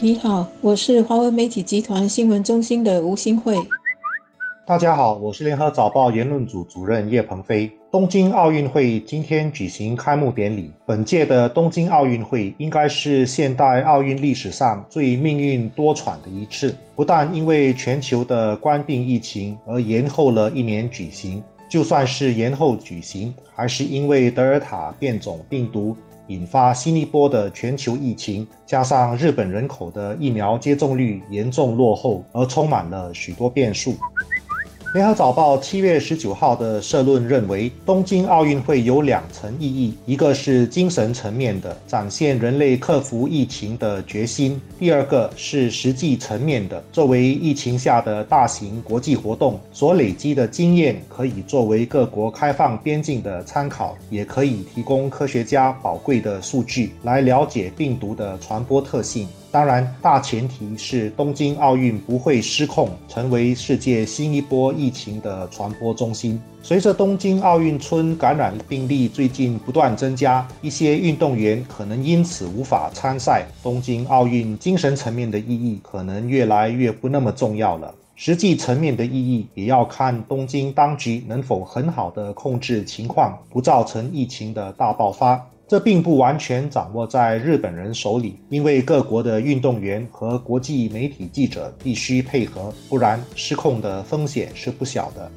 你好，我是华为媒体集团新闻中心的吴新慧。大家好，我是联合早报言论组主任叶鹏飞。东京奥运会今天举行开幕典礼。本届的东京奥运会应该是现代奥运历史上最命运多舛的一次，不但因为全球的冠病疫情而延后了一年举行，就算是延后举行，还是因为德尔塔变种病毒。引发新一波的全球疫情，加上日本人口的疫苗接种率严重落后，而充满了许多变数。联合早报七月十九号的社论认为，东京奥运会有两层意义：一个是精神层面的，展现人类克服疫情的决心；第二个是实际层面的，作为疫情下的大型国际活动所累积的经验，可以作为各国开放边境的参考，也可以提供科学家宝贵的数据来了解病毒的传播特性。当然，大前提是东京奥运不会失控，成为世界新一波疫情的传播中心。随着东京奥运村感染病例最近不断增加，一些运动员可能因此无法参赛。东京奥运精神层面的意义可能越来越不那么重要了，实际层面的意义也要看东京当局能否很好的控制情况，不造成疫情的大爆发。这并不完全掌握在日本人手里，因为各国的运动员和国际媒体记者必须配合，不然失控的风险是不小的。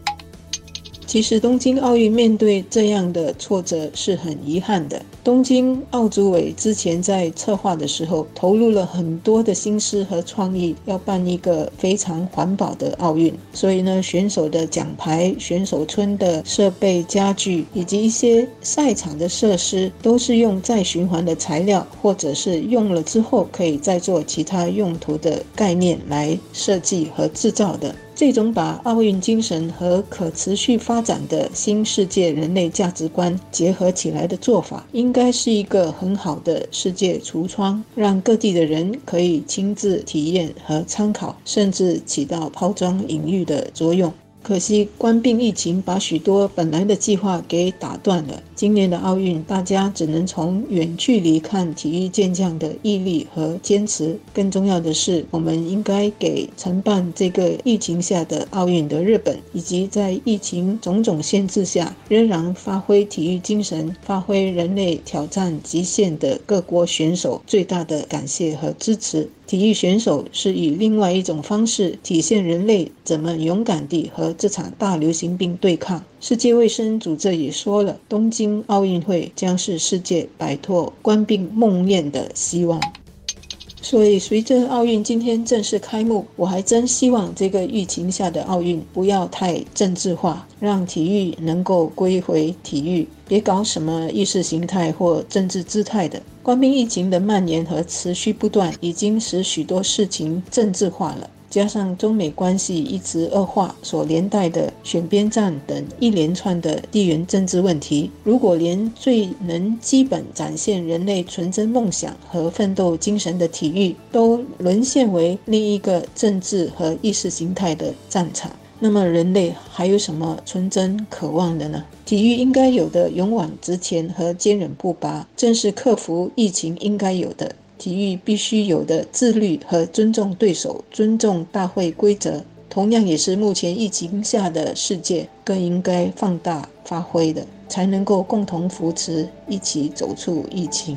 其实东京奥运面对这样的挫折是很遗憾的。东京奥组委之前在策划的时候投入了很多的心思和创意，要办一个非常环保的奥运。所以呢，选手的奖牌、选手村的设备、家具以及一些赛场的设施，都是用再循环的材料，或者是用了之后可以再做其他用途的概念来设计和制造的。这种把奥运精神和可持续发展的新世界人类价值观结合起来的做法，应该是一个很好的世界橱窗，让各地的人可以亲自体验和参考，甚至起到抛砖引玉的作用。可惜，官病疫情把许多本来的计划给打断了。今年的奥运，大家只能从远距离看体育健将的毅力和坚持。更重要的是，我们应该给承办这个疫情下的奥运的日本，以及在疫情种种限制下仍然发挥体育精神、发挥人类挑战极限的各国选手，最大的感谢和支持。体育选手是以另外一种方式体现人类怎么勇敢地和这场大流行病对抗。世界卫生组织也说了，东京奥运会将是世界摆脱冠病梦魇的希望。所以，随着奥运今天正式开幕，我还真希望这个疫情下的奥运不要太政治化，让体育能够归回体育，别搞什么意识形态或政治姿态的。官兵疫情的蔓延和持续不断，已经使许多事情政治化了。加上中美关系一直恶化所连带的选边站等一连串的地缘政治问题，如果连最能基本展现人类纯真梦想和奋斗精神的体育都沦陷为另一个政治和意识形态的战场，那么人类还有什么纯真渴望的呢？体育应该有的勇往直前和坚韧不拔，正是克服疫情应该有的。体育必须有的自律和尊重对手、尊重大会规则，同样也是目前疫情下的世界更应该放大发挥的，才能够共同扶持，一起走出疫情。